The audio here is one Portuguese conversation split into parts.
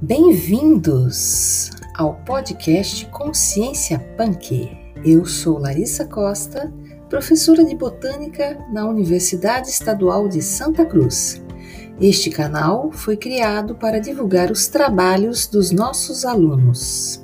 Bem-vindos ao podcast Consciência Punk. Eu sou Larissa Costa, professora de botânica na Universidade Estadual de Santa Cruz. Este canal foi criado para divulgar os trabalhos dos nossos alunos.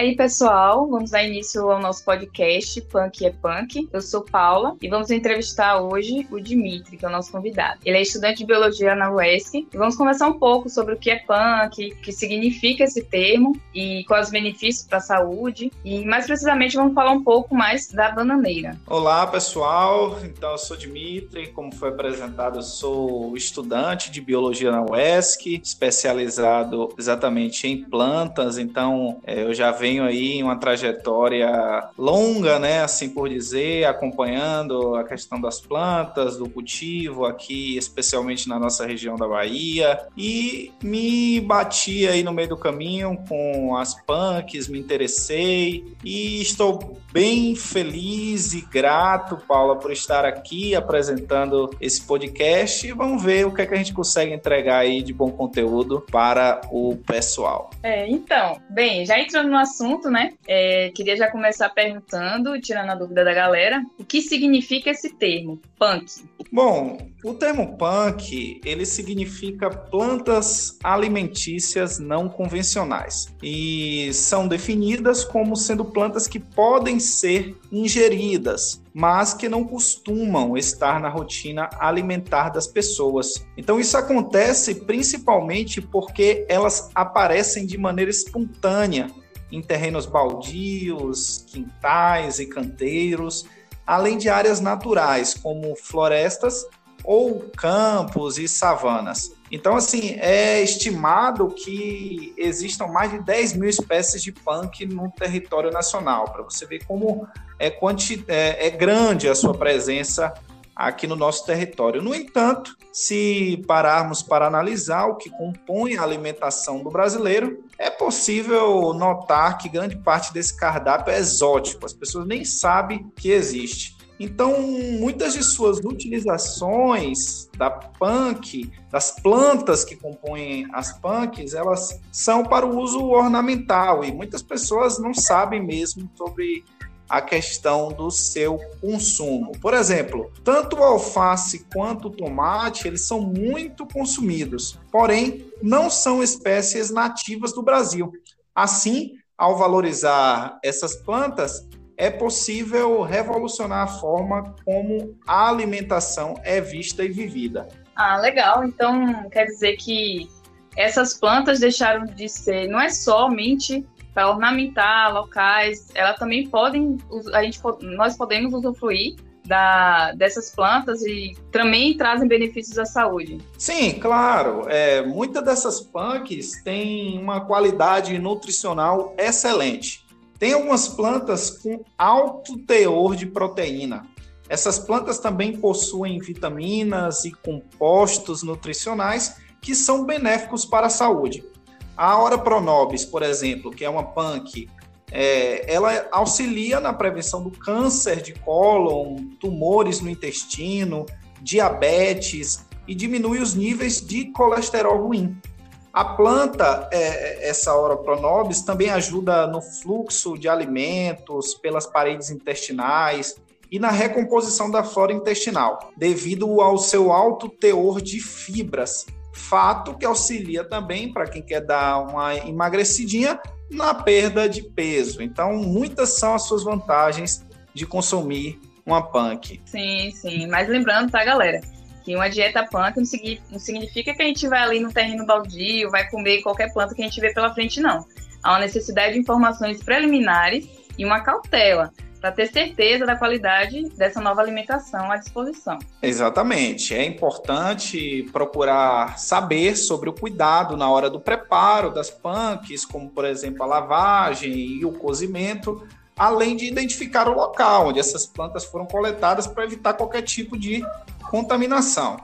Aí, pessoal, vamos dar início ao nosso podcast Punk é Punk. Eu sou Paula e vamos entrevistar hoje o Dimitri, que é o nosso convidado. Ele é estudante de biologia na UESC e vamos conversar um pouco sobre o que é punk, o que significa esse termo e quais os benefícios para a saúde. E mais precisamente vamos falar um pouco mais da bananeira. Olá, pessoal. Então, eu sou Dimitri, como foi apresentado, eu sou estudante de biologia na UESC, especializado exatamente em plantas. Então, é, eu já venho venho aí uma trajetória longa, né, assim por dizer, acompanhando a questão das plantas, do cultivo aqui, especialmente na nossa região da Bahia, e me bati aí no meio do caminho com as punks, me interessei e estou bem feliz e grato, Paula, por estar aqui apresentando esse podcast e vamos ver o que, é que a gente consegue entregar aí de bom conteúdo para o pessoal. É, então, bem, já entrando no assunto assunto, né? É, queria já começar perguntando, tirando a dúvida da galera, o que significa esse termo, punk? Bom, o termo punk, ele significa plantas alimentícias não convencionais e são definidas como sendo plantas que podem ser ingeridas, mas que não costumam estar na rotina alimentar das pessoas. Então isso acontece principalmente porque elas aparecem de maneira espontânea em terrenos baldios, quintais e canteiros, além de áreas naturais, como florestas ou campos e savanas. Então, assim, é estimado que existam mais de 10 mil espécies de punk no território nacional, para você ver como é, é, é grande a sua presença aqui no nosso território. No entanto, se pararmos para analisar o que compõe a alimentação do brasileiro, é possível notar que grande parte desse cardápio é exótico, as pessoas nem sabem que existe. Então, muitas de suas utilizações da punk, das plantas que compõem as punks, elas são para o uso ornamental e muitas pessoas não sabem mesmo sobre a questão do seu consumo. Por exemplo, tanto o alface quanto o tomate, eles são muito consumidos, porém não são espécies nativas do Brasil. Assim, ao valorizar essas plantas, é possível revolucionar a forma como a alimentação é vista e vivida. Ah, legal. Então, quer dizer que essas plantas deixaram de ser, não é somente para ornamentar locais, ela também podem, a gente, nós podemos usufruir da, dessas plantas e também trazem benefícios à saúde. Sim, claro. É, muitas dessas punks têm uma qualidade nutricional excelente. Tem algumas plantas com alto teor de proteína. Essas plantas também possuem vitaminas e compostos nutricionais que são benéficos para a saúde. A Ora Pronobis, por exemplo, que é uma punk, é, ela auxilia na prevenção do câncer de cólon, tumores no intestino, diabetes e diminui os níveis de colesterol ruim. A planta, é, essa Ora Pronobis, também ajuda no fluxo de alimentos pelas paredes intestinais e na recomposição da flora intestinal, devido ao seu alto teor de fibras, fato que auxilia também para quem quer dar uma emagrecidinha na perda de peso. Então, muitas são as suas vantagens de consumir uma punk. Sim, sim. Mas lembrando, tá, galera? Que uma dieta punk não significa que a gente vai ali no terreno baldio, vai comer qualquer planta que a gente vê pela frente, não. Há uma necessidade de informações preliminares e uma cautela para ter certeza da qualidade dessa nova alimentação à disposição. Exatamente. É importante procurar saber sobre o cuidado na hora do preparo das punks, como por exemplo a lavagem e o cozimento, além de identificar o local onde essas plantas foram coletadas para evitar qualquer tipo de contaminação.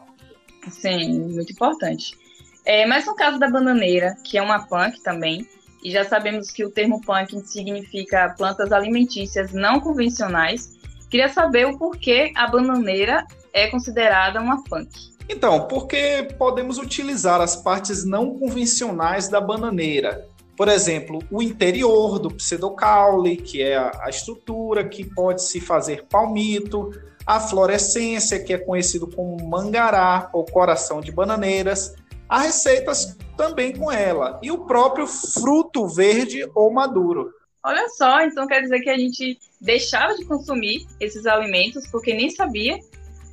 Sim, muito importante. É, mas no caso da bananeira, que é uma punk também, e já sabemos que o termo punk significa plantas alimentícias não convencionais, queria saber o porquê a bananeira é considerada uma punk. Então, porque podemos utilizar as partes não convencionais da bananeira. Por exemplo, o interior do pseudocaule, que é a estrutura que pode se fazer palmito, a florescência, que é conhecido como mangará ou coração de bananeiras, há receitas também com ela, e o próprio fruto verde ou maduro. Olha só, então quer dizer que a gente deixava de consumir esses alimentos porque nem sabia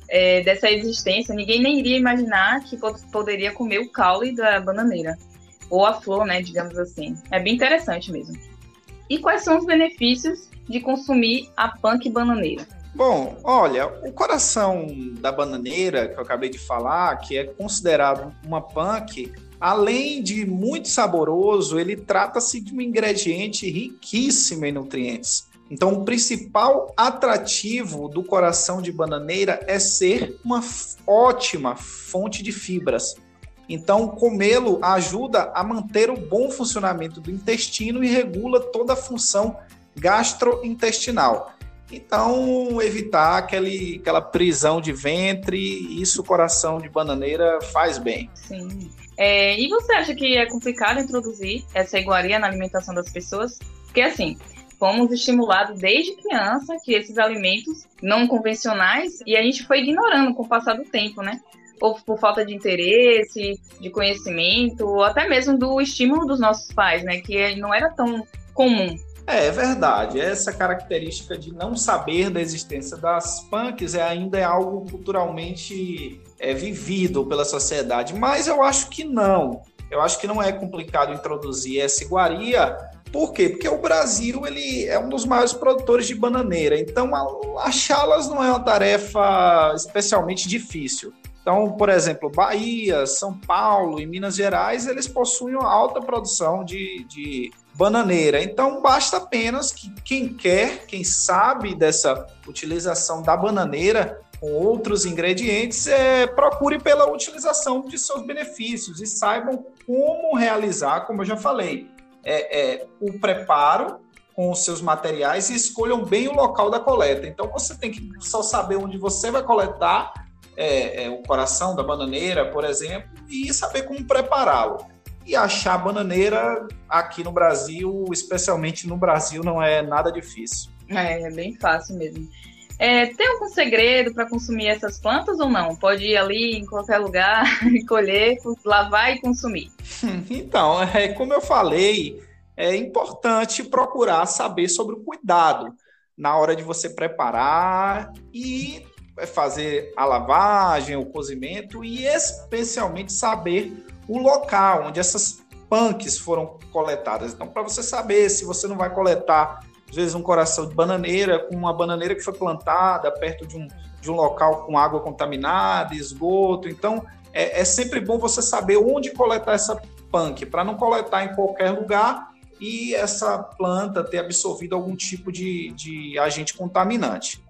é, dessa existência, ninguém nem iria imaginar que poderia comer o caule da bananeira, ou a flor, né, digamos assim. É bem interessante mesmo. E quais são os benefícios de consumir a punk bananeira? Bom, olha, o coração da bananeira, que eu acabei de falar, que é considerado uma punk, além de muito saboroso, ele trata-se de um ingrediente riquíssimo em nutrientes. Então, o principal atrativo do coração de bananeira é ser uma ótima fonte de fibras. Então, comê-lo ajuda a manter o bom funcionamento do intestino e regula toda a função gastrointestinal. Então, evitar aquele, aquela prisão de ventre, isso o coração de bananeira faz bem. Sim. É, e você acha que é complicado introduzir essa iguaria na alimentação das pessoas? Porque, assim, fomos estimulados desde criança que esses alimentos não convencionais e a gente foi ignorando com o passar do tempo, né? Ou por falta de interesse, de conhecimento, ou até mesmo do estímulo dos nossos pais, né? Que não era tão comum é, é verdade. Essa característica de não saber da existência das punks é ainda é algo culturalmente é, vivido pela sociedade, mas eu acho que não. Eu acho que não é complicado introduzir essa iguaria. Por quê? Porque o Brasil ele é um dos maiores produtores de bananeira, então achá-las não é uma tarefa especialmente difícil. Então, por exemplo, Bahia, São Paulo e Minas Gerais, eles possuem uma alta produção de, de bananeira. Então, basta apenas que quem quer, quem sabe dessa utilização da bananeira com outros ingredientes, é, procure pela utilização de seus benefícios e saibam como realizar, como eu já falei, é, é, o preparo com os seus materiais e escolham bem o local da coleta. Então, você tem que só saber onde você vai coletar é, é, o coração da bananeira, por exemplo, e saber como prepará-lo. E achar bananeira aqui no Brasil, especialmente no Brasil, não é nada difícil. É, é bem fácil mesmo. É, tem algum segredo para consumir essas plantas ou não? Pode ir ali em qualquer lugar, colher, lavar e consumir? Então, é, como eu falei, é importante procurar saber sobre o cuidado na hora de você preparar e fazer a lavagem, o cozimento e especialmente saber o local onde essas punks foram coletadas. Então, para você saber se você não vai coletar, às vezes, um coração de bananeira com uma bananeira que foi plantada perto de um, de um local com água contaminada, esgoto. Então, é, é sempre bom você saber onde coletar essa punk, para não coletar em qualquer lugar e essa planta ter absorvido algum tipo de, de agente contaminante.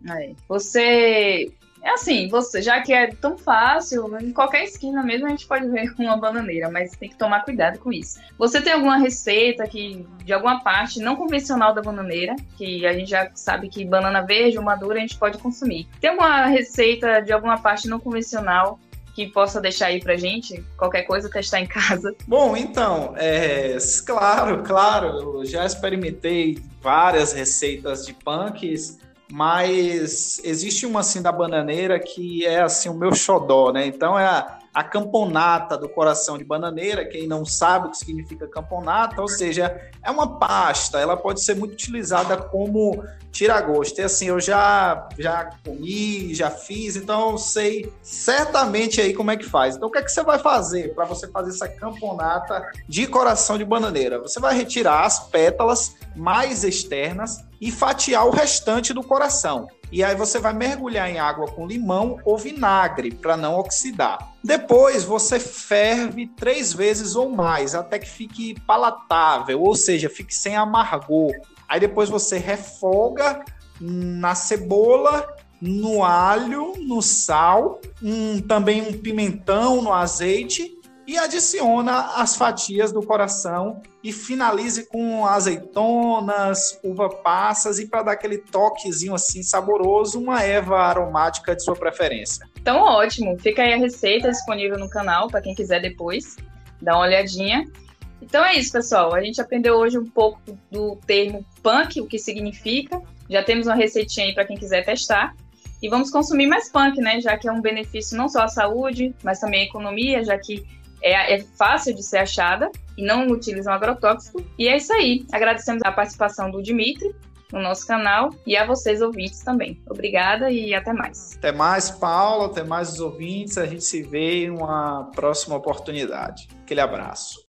Você é assim, você, já que é tão fácil, em qualquer esquina mesmo a gente pode ver uma bananeira, mas tem que tomar cuidado com isso. Você tem alguma receita que de alguma parte não convencional da bananeira, que a gente já sabe que banana verde ou madura a gente pode consumir. Tem alguma receita de alguma parte não convencional que possa deixar aí pra gente? Qualquer coisa testar em casa. Bom, então, é, claro, claro, eu já experimentei várias receitas de punks mas existe uma assim da bananeira que é assim o meu xodó, né? Então é a, a camponata do coração de bananeira, quem não sabe o que significa camponata, ou seja, é uma pasta, ela pode ser muito utilizada como tira-gosto. E assim, eu já, já comi, já fiz, então sei certamente aí como é que faz. Então o que é que você vai fazer para você fazer essa camponata de coração de bananeira? Você vai retirar as pétalas mais externas e fatiar o restante do coração. E aí você vai mergulhar em água com limão ou vinagre para não oxidar. Depois você ferve três vezes ou mais até que fique palatável, ou seja, fique sem amargor. Aí depois você refoga na cebola, no alho, no sal, um, também um pimentão no azeite e adiciona as fatias do coração e finalize com azeitonas, uva passas e para dar aquele toquezinho assim saboroso, uma erva aromática de sua preferência. Então, ótimo. Fica aí a receita disponível no canal para quem quiser depois dar uma olhadinha. Então é isso, pessoal. A gente aprendeu hoje um pouco do termo punk, o que significa. Já temos uma receitinha aí para quem quiser testar. E vamos consumir mais punk, né? Já que é um benefício não só à saúde, mas também à economia, já que é, é fácil de ser achada e não utiliza um agrotóxico. E é isso aí. Agradecemos a participação do Dimitri no nosso canal e a vocês ouvintes também. Obrigada e até mais. Até mais, Paula, até mais os ouvintes. A gente se vê em uma próxima oportunidade. Aquele abraço.